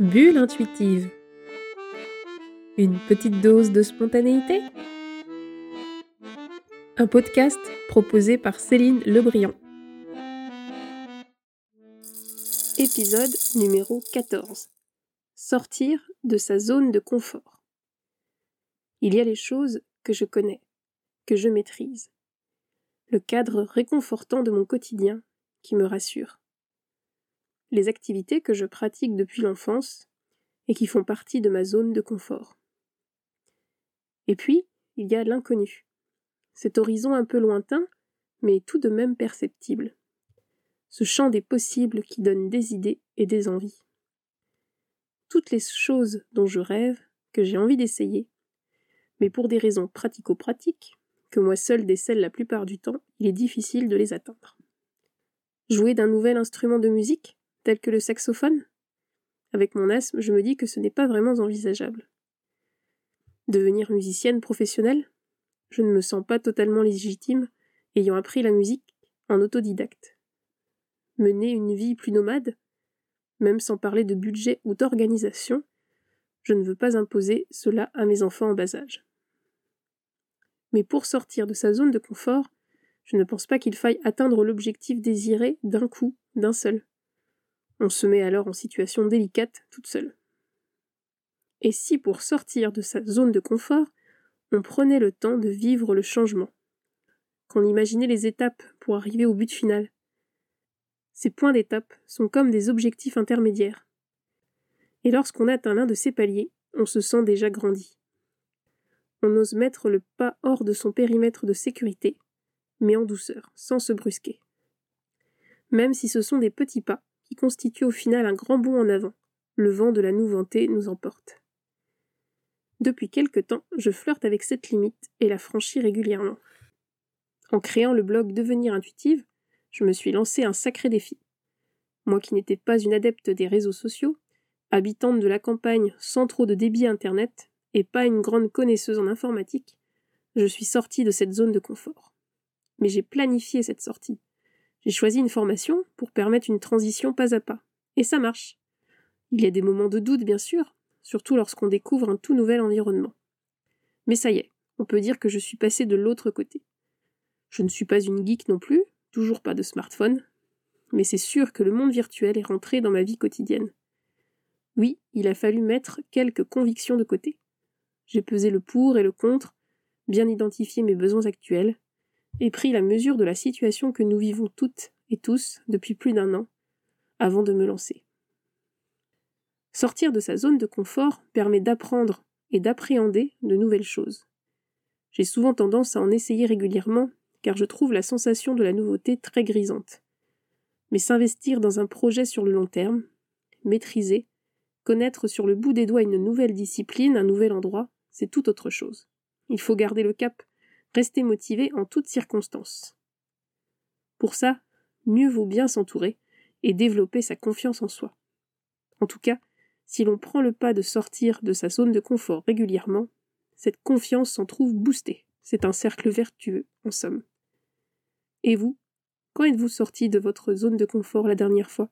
Bulle intuitive. Une petite dose de spontanéité Un podcast proposé par Céline Lebriand. Épisode numéro 14. Sortir de sa zone de confort. Il y a les choses que je connais, que je maîtrise. Le cadre réconfortant de mon quotidien qui me rassure les activités que je pratique depuis l'enfance et qui font partie de ma zone de confort. Et puis, il y a l'inconnu, cet horizon un peu lointain, mais tout de même perceptible, ce champ des possibles qui donne des idées et des envies. Toutes les choses dont je rêve, que j'ai envie d'essayer, mais pour des raisons pratico-pratiques, que moi seul décèle la plupart du temps, il est difficile de les atteindre. Jouer d'un nouvel instrument de musique tel que le saxophone? Avec mon asthme, je me dis que ce n'est pas vraiment envisageable. Devenir musicienne professionnelle? Je ne me sens pas totalement légitime, ayant appris la musique en autodidacte. Mener une vie plus nomade? Même sans parler de budget ou d'organisation, je ne veux pas imposer cela à mes enfants en bas âge. Mais pour sortir de sa zone de confort, je ne pense pas qu'il faille atteindre l'objectif désiré d'un coup, d'un seul. On se met alors en situation délicate toute seule. Et si pour sortir de sa zone de confort, on prenait le temps de vivre le changement, qu'on imaginait les étapes pour arriver au but final Ces points d'étape sont comme des objectifs intermédiaires. Et lorsqu'on atteint l'un de ces paliers, on se sent déjà grandi. On ose mettre le pas hors de son périmètre de sécurité, mais en douceur, sans se brusquer. Même si ce sont des petits pas, qui constitue au final un grand bond en avant. Le vent de la nouveauté nous emporte. Depuis quelque temps, je flirte avec cette limite et la franchis régulièrement. En créant le blog Devenir intuitive, je me suis lancé un sacré défi. Moi qui n'étais pas une adepte des réseaux sociaux, habitante de la campagne sans trop de débit internet et pas une grande connaisseuse en informatique, je suis sortie de cette zone de confort. Mais j'ai planifié cette sortie. J'ai choisi une formation pour permettre une transition pas à pas. Et ça marche. Il y a des moments de doute, bien sûr, surtout lorsqu'on découvre un tout nouvel environnement. Mais ça y est, on peut dire que je suis passé de l'autre côté. Je ne suis pas une geek non plus, toujours pas de smartphone, mais c'est sûr que le monde virtuel est rentré dans ma vie quotidienne. Oui, il a fallu mettre quelques convictions de côté. J'ai pesé le pour et le contre, bien identifié mes besoins actuels, et pris la mesure de la situation que nous vivons toutes et tous depuis plus d'un an, avant de me lancer. Sortir de sa zone de confort permet d'apprendre et d'appréhender de nouvelles choses. J'ai souvent tendance à en essayer régulièrement, car je trouve la sensation de la nouveauté très grisante. Mais s'investir dans un projet sur le long terme, maîtriser, connaître sur le bout des doigts une nouvelle discipline, un nouvel endroit, c'est tout autre chose. Il faut garder le cap, Restez motivé en toutes circonstances. Pour ça, mieux vaut bien s'entourer et développer sa confiance en soi. En tout cas, si l'on prend le pas de sortir de sa zone de confort régulièrement, cette confiance s'en trouve boostée. C'est un cercle vertueux, en somme. Et vous, quand êtes-vous sorti de votre zone de confort la dernière fois?